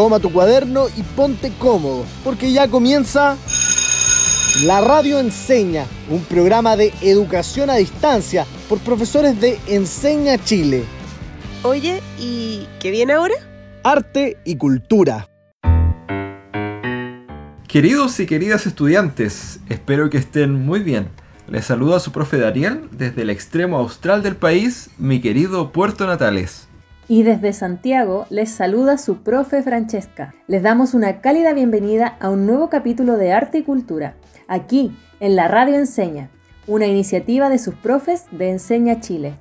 toma tu cuaderno y ponte cómodo, porque ya comienza La Radio Enseña, un programa de educación a distancia por profesores de Enseña Chile. Oye, ¿y qué viene ahora? Arte y cultura. Queridos y queridas estudiantes, espero que estén muy bien. Les saluda su profe Daniel desde el extremo austral del país, mi querido Puerto Natales. Y desde Santiago les saluda su profe Francesca. Les damos una cálida bienvenida a un nuevo capítulo de Arte y Cultura, aquí en la Radio Enseña, una iniciativa de sus profes de Enseña Chile.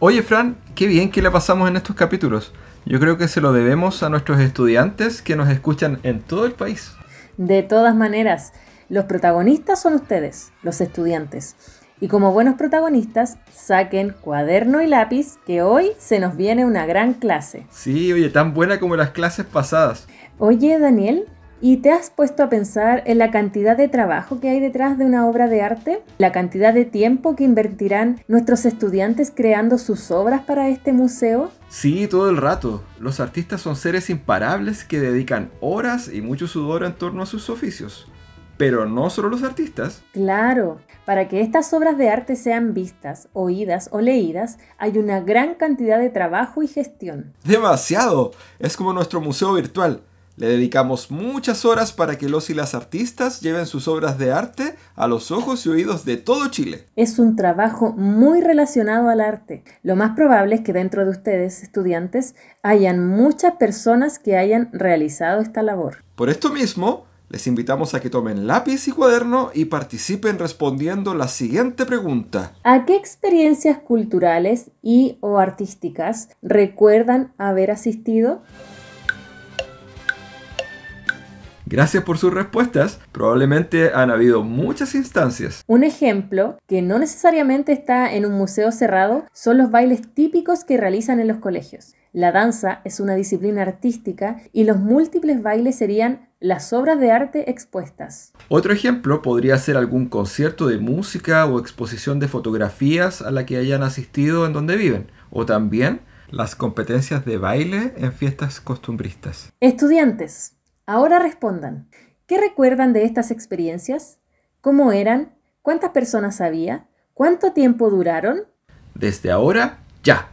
Oye Fran, qué bien que le pasamos en estos capítulos. Yo creo que se lo debemos a nuestros estudiantes que nos escuchan en todo el país. De todas maneras, los protagonistas son ustedes, los estudiantes. Y como buenos protagonistas, saquen cuaderno y lápiz, que hoy se nos viene una gran clase. Sí, oye, tan buena como las clases pasadas. Oye, Daniel, ¿y te has puesto a pensar en la cantidad de trabajo que hay detrás de una obra de arte? ¿La cantidad de tiempo que invertirán nuestros estudiantes creando sus obras para este museo? Sí, todo el rato. Los artistas son seres imparables que dedican horas y mucho sudor en torno a sus oficios. Pero no solo los artistas. Claro, para que estas obras de arte sean vistas, oídas o leídas, hay una gran cantidad de trabajo y gestión. Demasiado. Es como nuestro museo virtual. Le dedicamos muchas horas para que los y las artistas lleven sus obras de arte a los ojos y oídos de todo Chile. Es un trabajo muy relacionado al arte. Lo más probable es que dentro de ustedes, estudiantes, hayan muchas personas que hayan realizado esta labor. Por esto mismo, les invitamos a que tomen lápiz y cuaderno y participen respondiendo la siguiente pregunta. ¿A qué experiencias culturales y o artísticas recuerdan haber asistido? Gracias por sus respuestas. Probablemente han habido muchas instancias. Un ejemplo, que no necesariamente está en un museo cerrado, son los bailes típicos que realizan en los colegios. La danza es una disciplina artística y los múltiples bailes serían las obras de arte expuestas. Otro ejemplo podría ser algún concierto de música o exposición de fotografías a la que hayan asistido en donde viven. O también las competencias de baile en fiestas costumbristas. Estudiantes, Ahora respondan, ¿qué recuerdan de estas experiencias? ¿Cómo eran? ¿Cuántas personas había? ¿Cuánto tiempo duraron? Desde ahora, ya.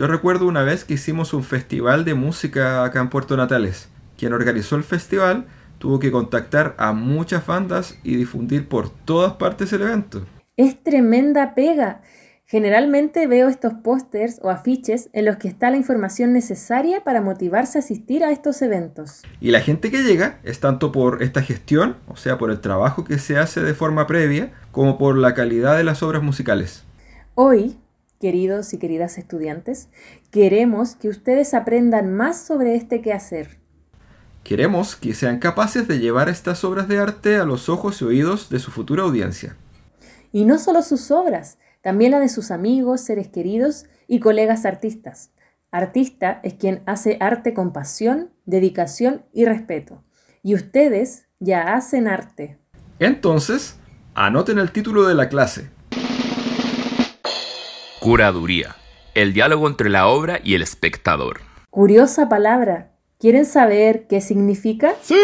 Yo recuerdo una vez que hicimos un festival de música acá en Puerto Natales. Quien organizó el festival tuvo que contactar a muchas bandas y difundir por todas partes el evento. Es tremenda pega. Generalmente veo estos pósters o afiches en los que está la información necesaria para motivarse a asistir a estos eventos. Y la gente que llega es tanto por esta gestión, o sea, por el trabajo que se hace de forma previa, como por la calidad de las obras musicales. Hoy, queridos y queridas estudiantes, queremos que ustedes aprendan más sobre este quehacer. Queremos que sean capaces de llevar estas obras de arte a los ojos y oídos de su futura audiencia. Y no solo sus obras, también la de sus amigos, seres queridos y colegas artistas. Artista es quien hace arte con pasión, dedicación y respeto. Y ustedes ya hacen arte. Entonces, anoten el título de la clase. Curaduría. El diálogo entre la obra y el espectador. Curiosa palabra. ¿Quieren saber qué significa? ¡Sí!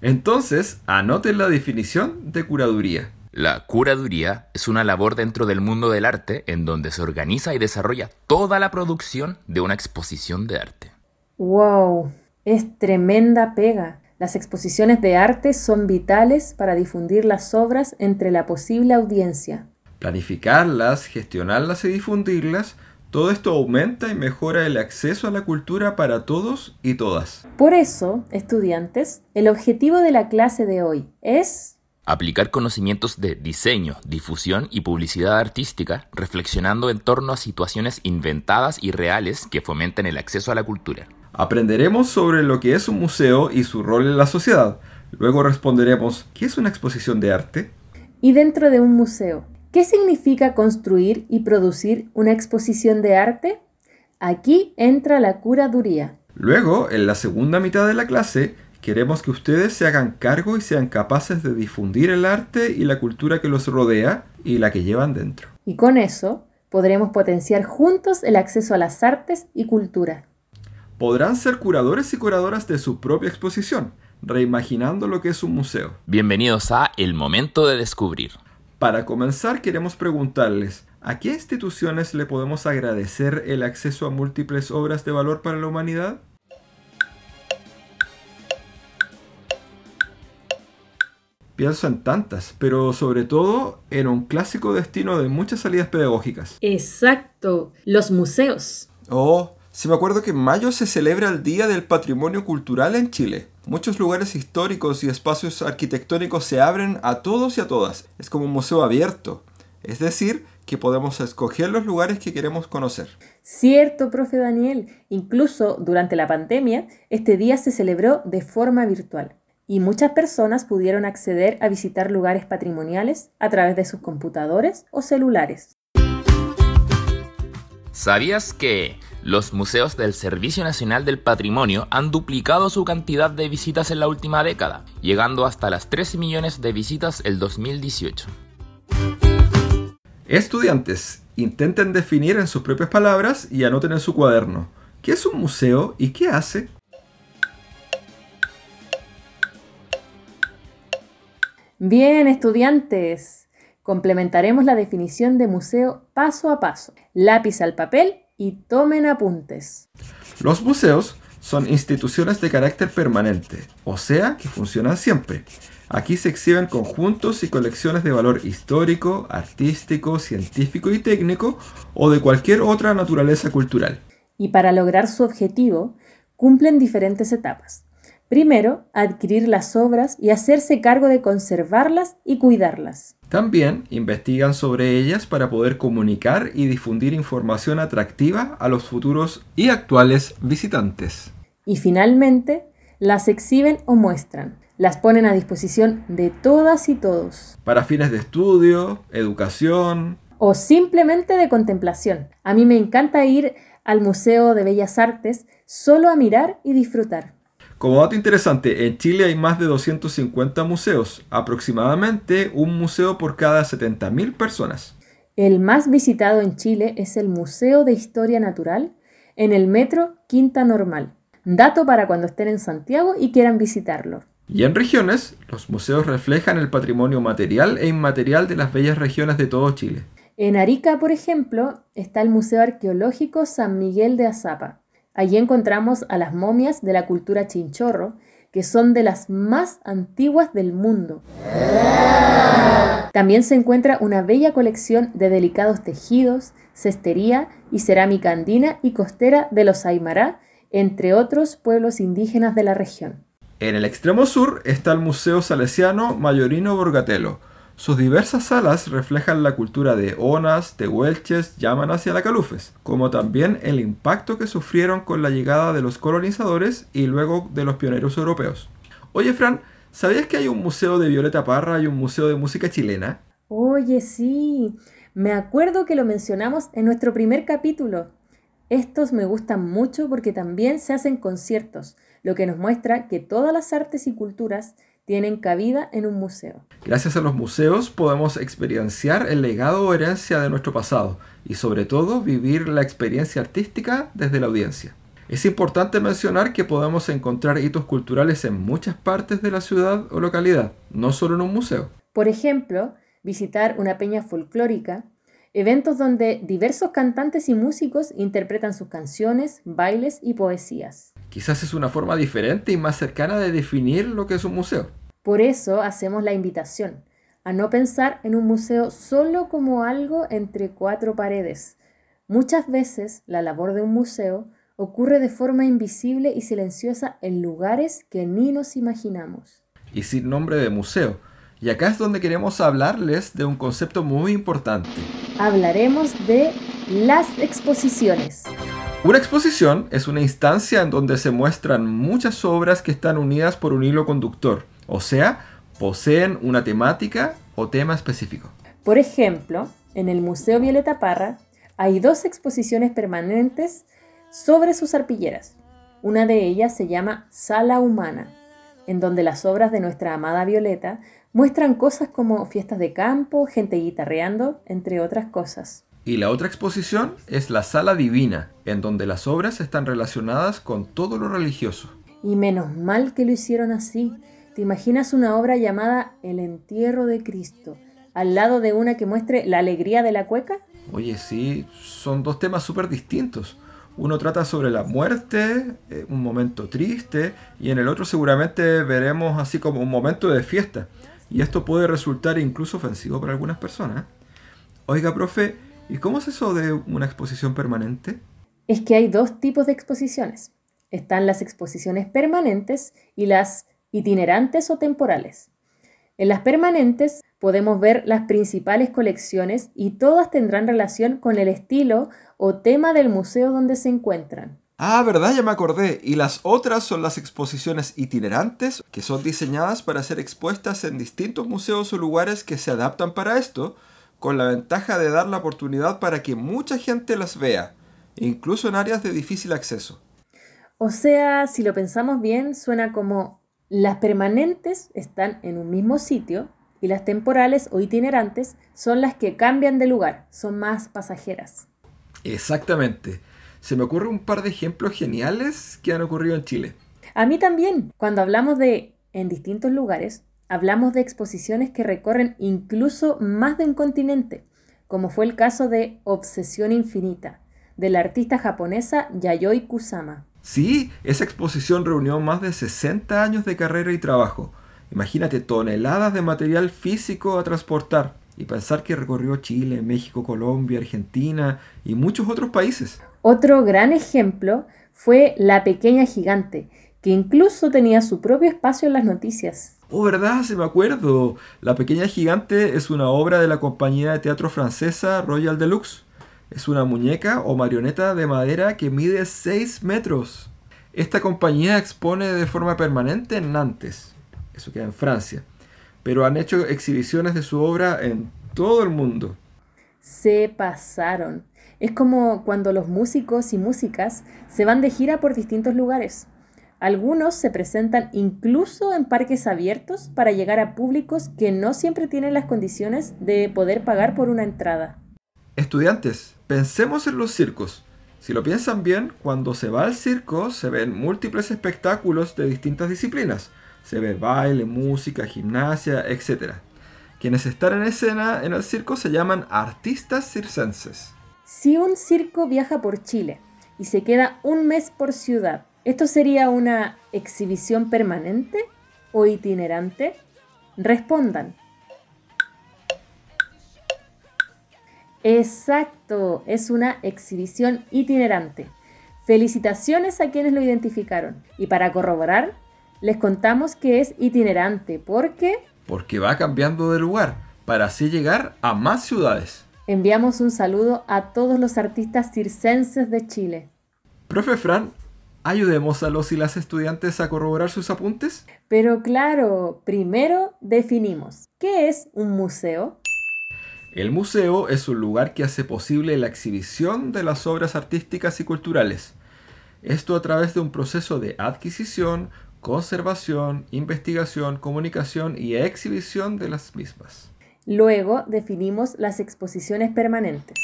Entonces, anoten la definición de curaduría. La curaduría es una labor dentro del mundo del arte en donde se organiza y desarrolla toda la producción de una exposición de arte. ¡Wow! Es tremenda pega. Las exposiciones de arte son vitales para difundir las obras entre la posible audiencia. Planificarlas, gestionarlas y difundirlas, todo esto aumenta y mejora el acceso a la cultura para todos y todas. Por eso, estudiantes, el objetivo de la clase de hoy es Aplicar conocimientos de diseño, difusión y publicidad artística, reflexionando en torno a situaciones inventadas y reales que fomenten el acceso a la cultura. Aprenderemos sobre lo que es un museo y su rol en la sociedad. Luego responderemos, ¿qué es una exposición de arte? Y dentro de un museo, ¿qué significa construir y producir una exposición de arte? Aquí entra la curaduría. Luego, en la segunda mitad de la clase, Queremos que ustedes se hagan cargo y sean capaces de difundir el arte y la cultura que los rodea y la que llevan dentro. Y con eso Podremos potenciar juntos el acceso a las artes y cultura. Podrán ser curadores y curadoras de su propia exposición, reimaginando lo que es un museo. Bienvenidos a El Momento de Descubrir. Para comenzar, queremos preguntarles, ¿a qué instituciones le podemos agradecer el acceso a múltiples obras de valor para la humanidad? Pienso en tantas, pero sobre todo en un clásico destino de muchas salidas pedagógicas. Exacto, los museos. Oh, sí me acuerdo que en mayo se celebra el Día del Patrimonio Cultural en Chile. Muchos lugares históricos y espacios arquitectónicos se abren a todos y a todas. Es como un museo abierto. Es decir, que podemos escoger los lugares que queremos conocer. Cierto, profe Daniel. Incluso durante la pandemia, este día se celebró de forma virtual y muchas personas pudieron acceder a visitar lugares patrimoniales a través de sus computadores o celulares. ¿Sabías que los museos del Servicio Nacional del Patrimonio han duplicado su cantidad de visitas en la última década, llegando hasta las 13 millones de visitas el 2018? Estudiantes, intenten definir en sus propias palabras y anoten en su cuaderno. ¿Qué es un museo y qué hace? Bien, estudiantes, complementaremos la definición de museo paso a paso. Lápiz al papel y tomen apuntes. Los museos son instituciones de carácter permanente, o sea, que funcionan siempre. Aquí se exhiben conjuntos y colecciones de valor histórico, artístico, científico y técnico, o de cualquier otra naturaleza cultural. Y para lograr su objetivo, cumplen diferentes etapas. Primero, adquirir las obras y hacerse cargo de conservarlas y cuidarlas. También investigan sobre ellas para poder comunicar y difundir información atractiva a los futuros y actuales visitantes. Y finalmente, las exhiben o muestran. Las ponen a disposición de todas y todos. Para fines de estudio, educación. O simplemente de contemplación. A mí me encanta ir al Museo de Bellas Artes solo a mirar y disfrutar. Como dato interesante, en Chile hay más de 250 museos, aproximadamente un museo por cada 70.000 personas. El más visitado en Chile es el Museo de Historia Natural en el metro Quinta Normal. Dato para cuando estén en Santiago y quieran visitarlo. Y en regiones, los museos reflejan el patrimonio material e inmaterial de las bellas regiones de todo Chile. En Arica, por ejemplo, está el Museo Arqueológico San Miguel de Azapa, Allí encontramos a las momias de la cultura chinchorro, que son de las más antiguas del mundo. También se encuentra una bella colección de delicados tejidos, cestería y cerámica andina y costera de los Aymara, entre otros pueblos indígenas de la región. En el extremo sur está el Museo Salesiano Mayorino Borgatelo, sus diversas salas reflejan la cultura de Onas, Tehuelches, Yámanas y Alacalufes, como también el impacto que sufrieron con la llegada de los colonizadores y luego de los pioneros europeos. Oye, Fran, ¿sabías que hay un museo de Violeta Parra y un museo de música chilena? Oye, sí. Me acuerdo que lo mencionamos en nuestro primer capítulo. Estos me gustan mucho porque también se hacen conciertos, lo que nos muestra que todas las artes y culturas tienen cabida en un museo. Gracias a los museos podemos experienciar el legado o herencia de nuestro pasado y sobre todo vivir la experiencia artística desde la audiencia. Es importante mencionar que podemos encontrar hitos culturales en muchas partes de la ciudad o localidad, no solo en un museo. Por ejemplo, visitar una peña folclórica, eventos donde diversos cantantes y músicos interpretan sus canciones, bailes y poesías. Quizás es una forma diferente y más cercana de definir lo que es un museo. Por eso hacemos la invitación a no pensar en un museo solo como algo entre cuatro paredes. Muchas veces la labor de un museo ocurre de forma invisible y silenciosa en lugares que ni nos imaginamos. Y sin nombre de museo. Y acá es donde queremos hablarles de un concepto muy importante. Hablaremos de las exposiciones. Una exposición es una instancia en donde se muestran muchas obras que están unidas por un hilo conductor, o sea, poseen una temática o tema específico. Por ejemplo, en el Museo Violeta Parra hay dos exposiciones permanentes sobre sus arpilleras. Una de ellas se llama Sala Humana, en donde las obras de nuestra amada Violeta muestran cosas como fiestas de campo, gente guitarreando, entre otras cosas. Y la otra exposición es la Sala Divina, en donde las obras están relacionadas con todo lo religioso. Y menos mal que lo hicieron así. ¿Te imaginas una obra llamada El entierro de Cristo, al lado de una que muestre la alegría de la cueca? Oye, sí, son dos temas súper distintos. Uno trata sobre la muerte, eh, un momento triste, y en el otro seguramente veremos así como un momento de fiesta. Y esto puede resultar incluso ofensivo para algunas personas. Oiga, profe, ¿y cómo es eso de una exposición permanente? Es que hay dos tipos de exposiciones. Están las exposiciones permanentes y las itinerantes o temporales. En las permanentes podemos ver las principales colecciones y todas tendrán relación con el estilo o tema del museo donde se encuentran. Ah, verdad, ya me acordé. Y las otras son las exposiciones itinerantes, que son diseñadas para ser expuestas en distintos museos o lugares que se adaptan para esto, con la ventaja de dar la oportunidad para que mucha gente las vea, incluso en áreas de difícil acceso. O sea, si lo pensamos bien, suena como las permanentes están en un mismo sitio y las temporales o itinerantes son las que cambian de lugar, son más pasajeras. Exactamente. Se me ocurre un par de ejemplos geniales que han ocurrido en Chile. A mí también. Cuando hablamos de en distintos lugares, hablamos de exposiciones que recorren incluso más de un continente, como fue el caso de Obsesión Infinita, de la artista japonesa Yayoi Kusama. Sí, esa exposición reunió más de 60 años de carrera y trabajo. Imagínate toneladas de material físico a transportar y pensar que recorrió Chile, México, Colombia, Argentina y muchos otros países. Otro gran ejemplo fue La Pequeña Gigante, que incluso tenía su propio espacio en las noticias. Oh, ¿verdad? Se me acuerdo. La Pequeña Gigante es una obra de la compañía de teatro francesa Royal Deluxe. Es una muñeca o marioneta de madera que mide 6 metros. Esta compañía expone de forma permanente en Nantes, eso queda en Francia, pero han hecho exhibiciones de su obra en todo el mundo. Se pasaron. Es como cuando los músicos y músicas se van de gira por distintos lugares. Algunos se presentan incluso en parques abiertos para llegar a públicos que no siempre tienen las condiciones de poder pagar por una entrada. Estudiantes, pensemos en los circos. Si lo piensan bien, cuando se va al circo se ven múltiples espectáculos de distintas disciplinas. Se ve baile, música, gimnasia, etc. Quienes están en escena en el circo se llaman artistas circenses. Si un circo viaja por Chile y se queda un mes por ciudad, ¿esto sería una exhibición permanente o itinerante? Respondan. Exacto, es una exhibición itinerante. Felicitaciones a quienes lo identificaron. Y para corroborar, les contamos que es itinerante porque... Porque va cambiando de lugar, para así llegar a más ciudades. Enviamos un saludo a todos los artistas circenses de Chile. Profe Fran, ayudemos a los y las estudiantes a corroborar sus apuntes. Pero claro, primero definimos, ¿qué es un museo? El museo es un lugar que hace posible la exhibición de las obras artísticas y culturales. Esto a través de un proceso de adquisición, conservación, investigación, comunicación y exhibición de las mismas. Luego definimos las exposiciones permanentes,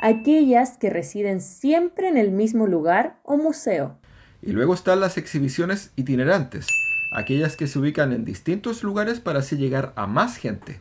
aquellas que residen siempre en el mismo lugar o museo. Y luego están las exhibiciones itinerantes, aquellas que se ubican en distintos lugares para así llegar a más gente.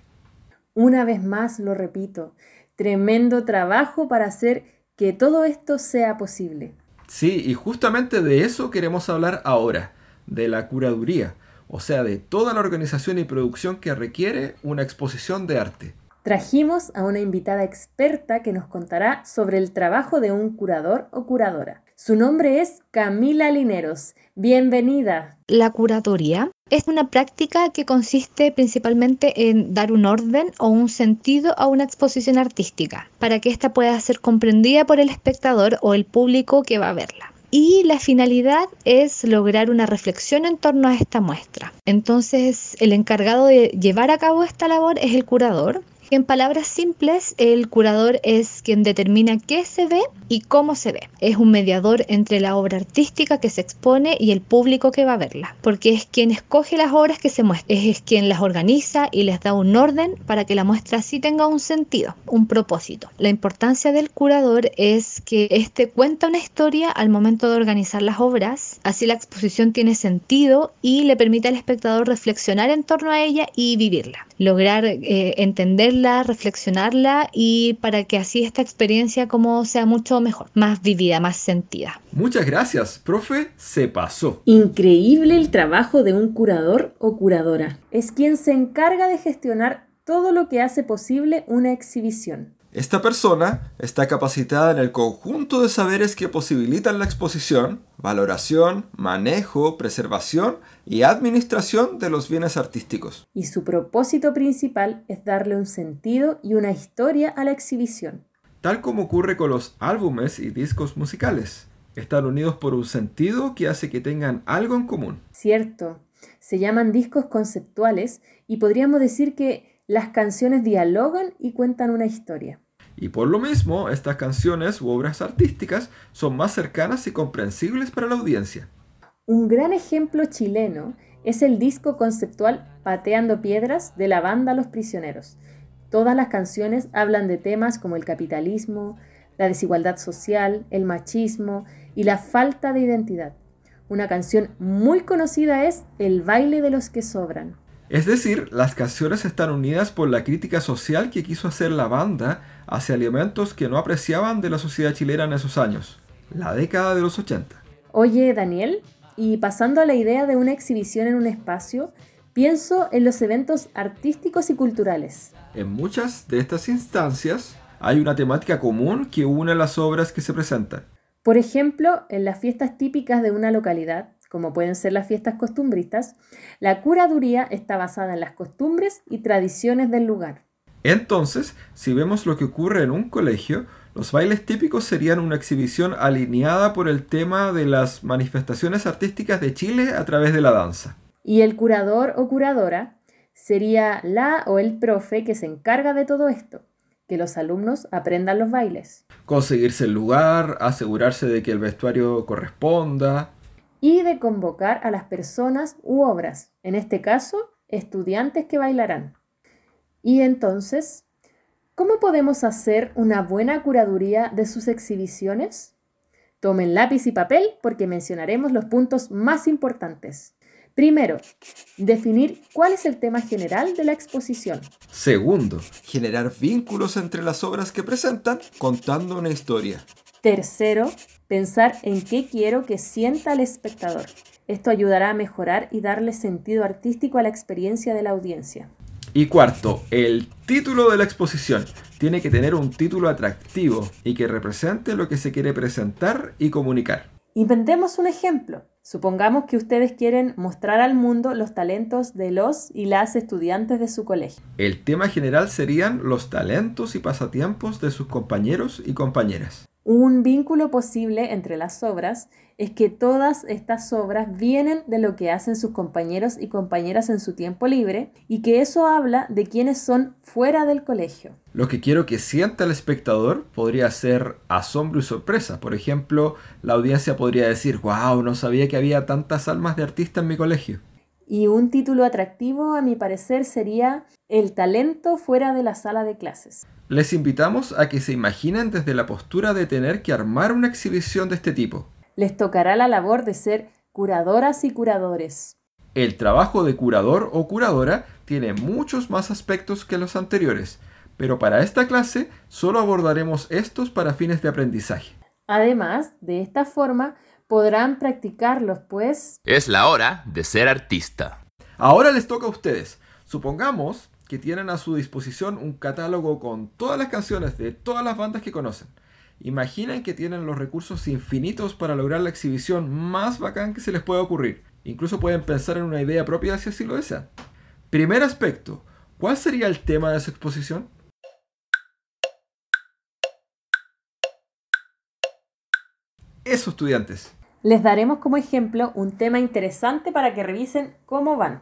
Una vez más lo repito, tremendo trabajo para hacer que todo esto sea posible. Sí, y justamente de eso queremos hablar ahora, de la curaduría, o sea, de toda la organización y producción que requiere una exposición de arte. Trajimos a una invitada experta que nos contará sobre el trabajo de un curador o curadora. Su nombre es Camila Lineros. Bienvenida. La curatoría es una práctica que consiste principalmente en dar un orden o un sentido a una exposición artística, para que ésta pueda ser comprendida por el espectador o el público que va a verla. Y la finalidad es lograr una reflexión en torno a esta muestra. Entonces, el encargado de llevar a cabo esta labor es el curador, En palabras simples, el curador es quien determina qué se ve y cómo se ve. Es un mediador entre la obra artística que se expone y el público que va a verla, porque es quien escoge las obras que se muestran, es quien las organiza y les da un orden para que la muestra sí tenga un sentido, un propósito. La importancia del curador es que éste cuenta una historia al momento de organizar las obras, así la exposición tiene sentido y le permite al espectador reflexionar en torno a ella y vivirla, lograr eh, entenderla reflexionarla y para que así esta experiencia como sea mucho mejor, más vivida, más sentida. Muchas gracias, profe, se pasó. Increíble el trabajo de un curador o curadora. Es quien se encarga de gestionar todo lo que hace posible una exhibición. Esta persona está capacitada en el conjunto de saberes que posibilitan la exposición, valoración, manejo, preservación y administración de los bienes artísticos. Y su propósito principal es darle un sentido y una historia a la exhibición. Tal como ocurre con los álbumes y discos musicales. Están unidos por un sentido que hace que tengan algo en común. Cierto. Se llaman discos conceptuales y podríamos decir que las canciones dialogan y cuentan una historia. Y por lo mismo, estas canciones u obras artísticas son más cercanas y comprensibles para la audiencia. Un gran ejemplo chileno es el disco conceptual Pateando Piedras de la banda Los Prisioneros. Todas las canciones hablan de temas como el capitalismo, la desigualdad social, el machismo y la falta de identidad. Una canción muy conocida es El baile de los que sobran. Es decir, las canciones están unidas por la crítica social que quiso hacer la banda hacia elementos que no apreciaban de la sociedad chilena en esos años, la década de los 80. Oye, Daniel, y pasando a la idea de una exhibición en un espacio, pienso en los eventos artísticos y culturales. En muchas de estas instancias hay una temática común que une las obras que se presentan. Por ejemplo, en las fiestas típicas de una localidad, como pueden ser las fiestas costumbristas, la curaduría está basada en las costumbres y tradiciones del lugar. Entonces, si vemos lo que ocurre en un colegio, los bailes típicos serían una exhibición alineada por el tema de las manifestaciones artísticas de Chile a través de la danza. Y el curador o curadora sería la o el profe que se encarga de todo esto, que los alumnos aprendan los bailes. Conseguirse el lugar, asegurarse de que el vestuario corresponda, y de convocar a las personas u obras, en este caso, estudiantes que bailarán. Y entonces, ¿cómo podemos hacer una buena curaduría de sus exhibiciones? Tomen lápiz y papel porque mencionaremos los puntos más importantes. Primero, definir cuál es el tema general de la exposición. Segundo, generar vínculos entre las obras que presentan contando una historia. Tercero, pensar en qué quiero que sienta el espectador. Esto ayudará a mejorar y darle sentido artístico a la experiencia de la audiencia. Y cuarto, el título de la exposición tiene que tener un título atractivo y que represente lo que se quiere presentar y comunicar. Inventemos un ejemplo. Supongamos que ustedes quieren mostrar al mundo los talentos de los y las estudiantes de su colegio. El tema general serían los talentos y pasatiempos de sus compañeros y compañeras. Un vínculo posible entre las obras es que todas estas obras vienen de lo que hacen sus compañeros y compañeras en su tiempo libre y que eso habla de quienes son fuera del colegio. Lo que quiero que sienta el espectador podría ser asombro y sorpresa. Por ejemplo, la audiencia podría decir, wow, no sabía que había tantas almas de artista en mi colegio. Y un título atractivo, a mi parecer, sería El talento fuera de la sala de clases. Les invitamos a que se imaginen desde la postura de tener que armar una exhibición de este tipo. Les tocará la labor de ser curadoras y curadores. El trabajo de curador o curadora tiene muchos más aspectos que los anteriores, pero para esta clase solo abordaremos estos para fines de aprendizaje. Además, de esta forma podrán practicarlos, pues... Es la hora de ser artista. Ahora les toca a ustedes. Supongamos que tienen a su disposición un catálogo con todas las canciones de todas las bandas que conocen. Imaginen que tienen los recursos infinitos para lograr la exhibición más bacán que se les pueda ocurrir. Incluso pueden pensar en una idea propia si así lo desean. Primer aspecto, ¿cuál sería el tema de su exposición? Eso, estudiantes. Les daremos como ejemplo un tema interesante para que revisen cómo van.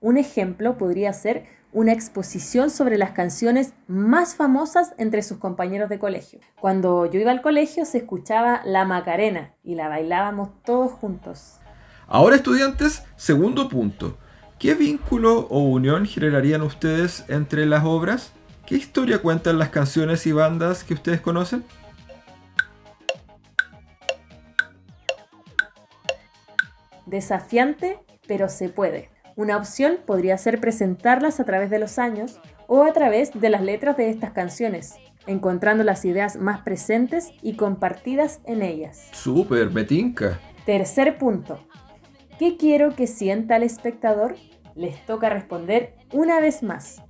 Un ejemplo podría ser una exposición sobre las canciones más famosas entre sus compañeros de colegio. Cuando yo iba al colegio se escuchaba La Macarena y la bailábamos todos juntos. Ahora estudiantes, segundo punto. ¿Qué vínculo o unión generarían ustedes entre las obras? ¿Qué historia cuentan las canciones y bandas que ustedes conocen? Desafiante, pero se puede. Una opción podría ser presentarlas a través de los años o a través de las letras de estas canciones, encontrando las ideas más presentes y compartidas en ellas. Súper, metinca. Tercer punto. ¿Qué quiero que sienta el espectador? Les toca responder una vez más.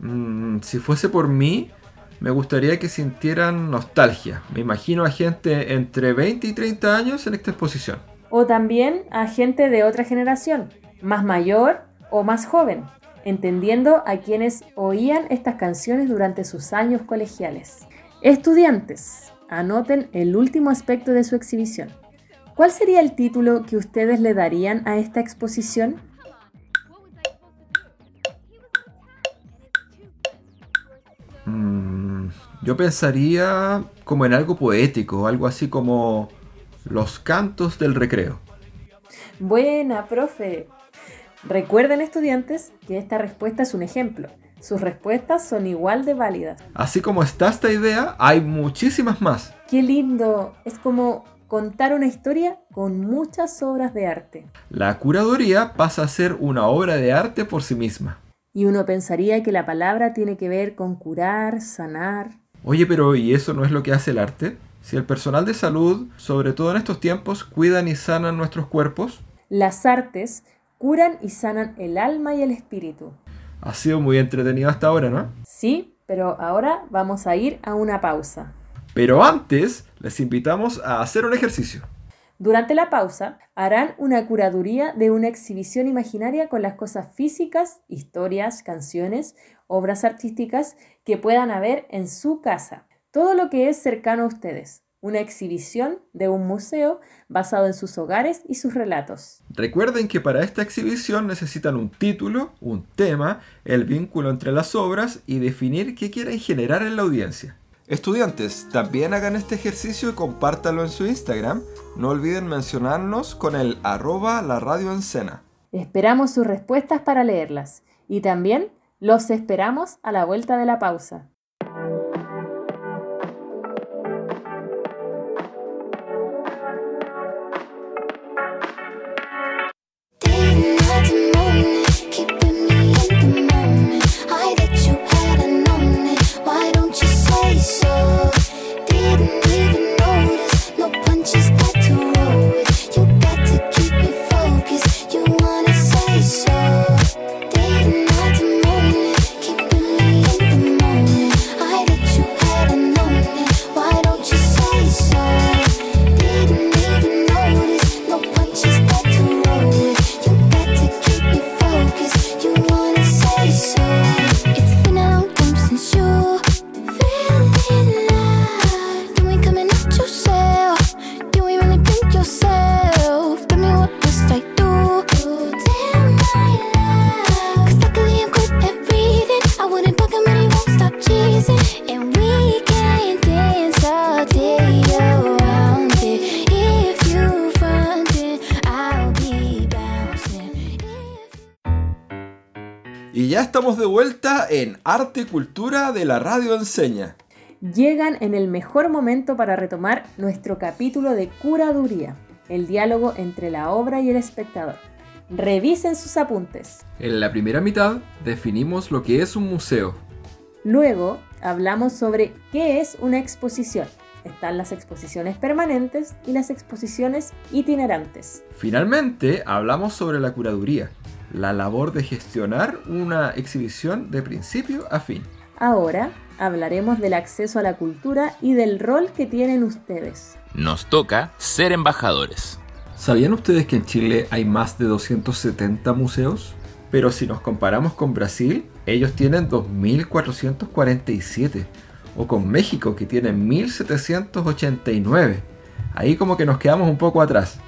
Mm, si fuese por mí, me gustaría que sintieran nostalgia. Me imagino a gente entre 20 y 30 años en esta exposición. O también a gente de otra generación, más mayor o más joven, entendiendo a quienes oían estas canciones durante sus años colegiales. Estudiantes, anoten el último aspecto de su exhibición. ¿Cuál sería el título que ustedes le darían a esta exposición? Yo pensaría como en algo poético, algo así como los cantos del recreo. Buena, profe. Recuerden estudiantes que esta respuesta es un ejemplo. Sus respuestas son igual de válidas. Así como está esta idea, hay muchísimas más. Qué lindo. Es como contar una historia con muchas obras de arte. La curaduría pasa a ser una obra de arte por sí misma. Y uno pensaría que la palabra tiene que ver con curar, sanar. Oye, pero ¿y eso no es lo que hace el arte? Si el personal de salud, sobre todo en estos tiempos, cuidan y sanan nuestros cuerpos. Las artes curan y sanan el alma y el espíritu. Ha sido muy entretenido hasta ahora, ¿no? Sí, pero ahora vamos a ir a una pausa. Pero antes, les invitamos a hacer un ejercicio. Durante la pausa, harán una curaduría de una exhibición imaginaria con las cosas físicas, historias, canciones, obras artísticas que puedan haber en su casa. Todo lo que es cercano a ustedes. Una exhibición de un museo basado en sus hogares y sus relatos. Recuerden que para esta exhibición necesitan un título, un tema, el vínculo entre las obras y definir qué quieren generar en la audiencia. Estudiantes, también hagan este ejercicio y compártanlo en su Instagram. No olviden mencionarnos con el arroba la Esperamos sus respuestas para leerlas y también los esperamos a la vuelta de la pausa. Arte y Cultura de la Radio Enseña. Llegan en el mejor momento para retomar nuestro capítulo de curaduría, el diálogo entre la obra y el espectador. Revisen sus apuntes. En la primera mitad definimos lo que es un museo. Luego hablamos sobre qué es una exposición. Están las exposiciones permanentes y las exposiciones itinerantes. Finalmente hablamos sobre la curaduría, la labor de gestionar una exhibición de principio a fin. Ahora hablaremos del acceso a la cultura y del rol que tienen ustedes. Nos toca ser embajadores. ¿Sabían ustedes que en Chile hay más de 270 museos? Pero si nos comparamos con Brasil, ellos tienen 2.447. O con México, que tiene 1.789. Ahí como que nos quedamos un poco atrás.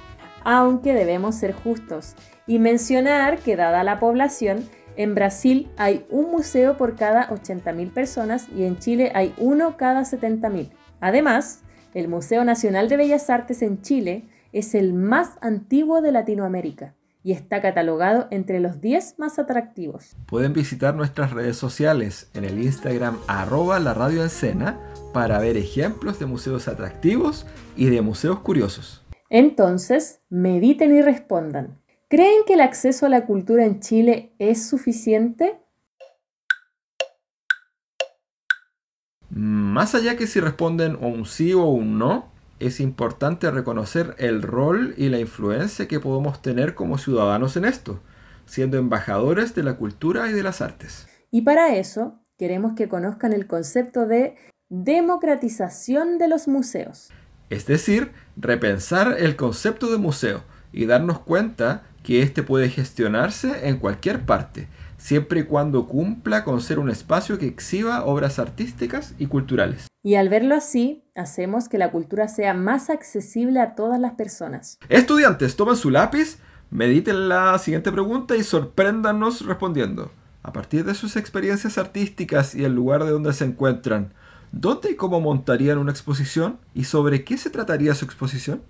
aunque debemos ser justos y mencionar que dada la población, en Brasil hay un museo por cada 80.000 personas y en Chile hay uno cada 70.000. Además, el Museo Nacional de Bellas Artes en Chile es el más antiguo de Latinoamérica y está catalogado entre los 10 más atractivos. Pueden visitar nuestras redes sociales en el Instagram arroba la radio para ver ejemplos de museos atractivos y de museos curiosos. Entonces, mediten y respondan. ¿Creen que el acceso a la cultura en Chile es suficiente? Más allá que si responden un sí o un no, es importante reconocer el rol y la influencia que podemos tener como ciudadanos en esto, siendo embajadores de la cultura y de las artes. Y para eso queremos que conozcan el concepto de democratización de los museos. Es decir, repensar el concepto de museo y darnos cuenta que éste puede gestionarse en cualquier parte, siempre y cuando cumpla con ser un espacio que exhiba obras artísticas y culturales. Y al verlo así, hacemos que la cultura sea más accesible a todas las personas. Estudiantes, tomen su lápiz, mediten la siguiente pregunta y sorpréndanos respondiendo. A partir de sus experiencias artísticas y el lugar de donde se encuentran, ¿dónde y cómo montarían una exposición? ¿Y sobre qué se trataría su exposición?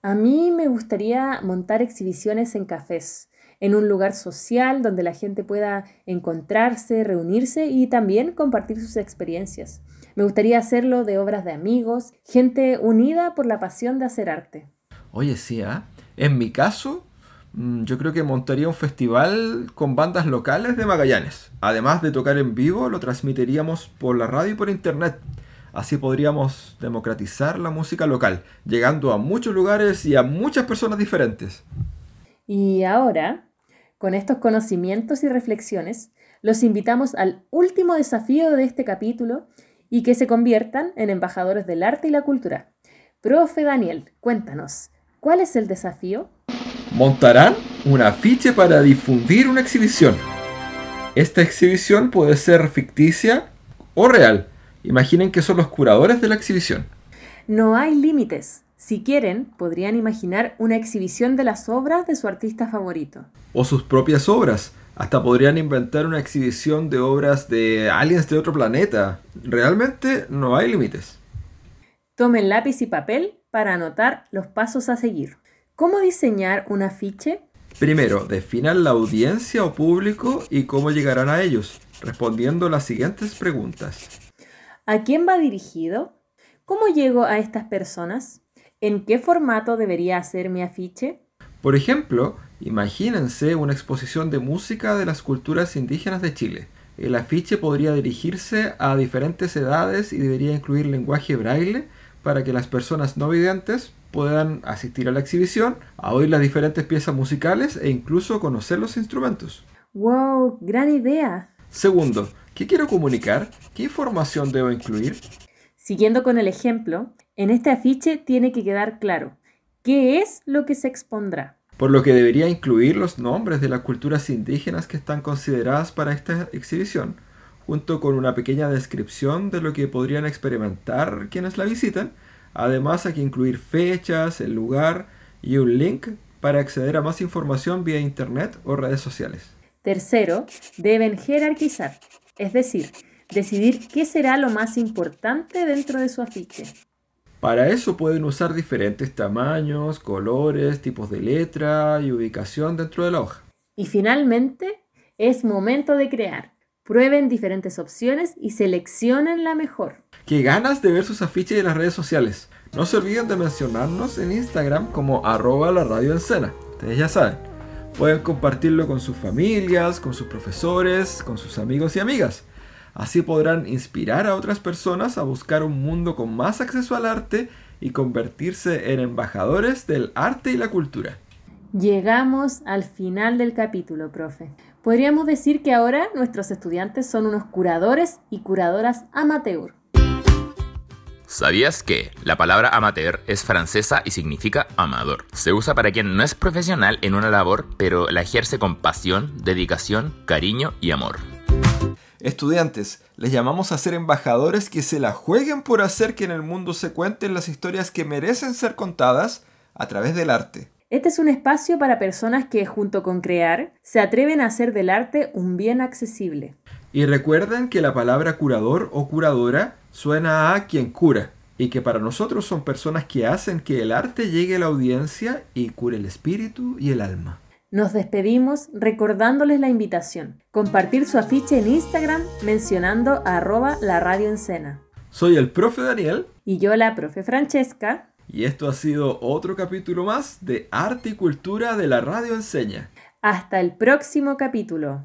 A mí me gustaría montar exhibiciones en cafés, en un lugar social donde la gente pueda encontrarse, reunirse y también compartir sus experiencias. Me gustaría hacerlo de obras de amigos, gente unida por la pasión de hacer arte. Oye, sí, ¿ah? En mi caso, mm, yo creo que montaría un festival con bandas locales de Magallanes. Además de tocar en vivo, lo transmitiríamos por la radio y por internet. Así podríamos democratizar la música local, llegando a muchos lugares y a muchas personas diferentes. Y ahora, con estos conocimientos y reflexiones, los invitamos al último desafío de este capítulo y que se conviertan en embajadores del arte y la cultura. Profe Daniel, cuéntanos, ¿cuál es el desafío? Montarán un afiche para difundir una exhibición. Esta exhibición puede ser ficticia o real Imaginen que son los curadores de la exhibición. No hay límites. Si quieren, podrían imaginar una exhibición de las obras de su artista favorito. O sus propias obras. Hasta podrían inventar una exhibición de obras de aliens de otro planeta. Realmente no hay límites. Tomen lápiz y papel para anotar los pasos a seguir. ¿Cómo diseñar un afiche? Primero, definan la audiencia o público y cómo llegarán a ellos, respondiendo las siguientes preguntas. ¿A quién va dirigido? ¿Cómo llego a estas personas? ¿En qué formato debería hacer mi afiche? Por ejemplo, imagínense una exposición de música de las culturas indígenas de Chile. El afiche podría dirigirse a diferentes edades y debería incluir lenguaje braille para que las personas no videntes puedan asistir a la exhibición, a oír las diferentes piezas musicales e incluso conocer los instrumentos. ¡Wow! ¡Gran idea! Segundo, ¿qué quiero comunicar? ¿Qué información debo incluir? Siguiendo con el ejemplo, en este afiche tiene que quedar claro qué es lo que se expondrá. Por lo que debería incluir los nombres de las culturas indígenas que están consideradas para esta exhibición, junto con una pequeña descripción de lo que podrían experimentar quienes la visiten. Además hay que incluir fechas, el lugar y un link para acceder a más información vía internet o redes sociales. Tercero, deben jerarquizar, es decir, decidir qué será lo más importante dentro de su afiche. Para eso pueden usar diferentes tamaños, colores, tipos de letra y ubicación dentro de la hoja. Y finalmente, es momento de crear. Prueben diferentes opciones y seleccionen la mejor. ¡Qué ganas de ver sus afiches en las redes sociales! No se olviden de mencionarnos en Instagram como arroba la radio Ustedes ya saben. Pueden compartirlo con sus familias, con sus profesores, con sus amigos y amigas. Así podrán inspirar a otras personas a buscar un mundo con más acceso al arte y convertirse en embajadores del arte y la cultura. Llegamos al final del capítulo, profe. Podríamos decir que ahora nuestros estudiantes son unos curadores y curadoras amateur. ¿Sabías que la palabra amateur es francesa y significa amador? Se usa para quien no es profesional en una labor, pero la ejerce con pasión, dedicación, cariño y amor. Estudiantes, les llamamos a ser embajadores que se la jueguen por hacer que en el mundo se cuenten las historias que merecen ser contadas a través del arte. Este es un espacio para personas que, junto con crear, se atreven a hacer del arte un bien accesible. Y recuerden que la palabra curador o curadora suena a quien cura, y que para nosotros son personas que hacen que el arte llegue a la audiencia y cure el espíritu y el alma. Nos despedimos recordándoles la invitación. Compartir su afiche en Instagram mencionando a arroba la radio Soy el profe Daniel. Y yo la profe Francesca. Y esto ha sido otro capítulo más de Arte y Cultura de la Radio Enseña. Hasta el próximo capítulo.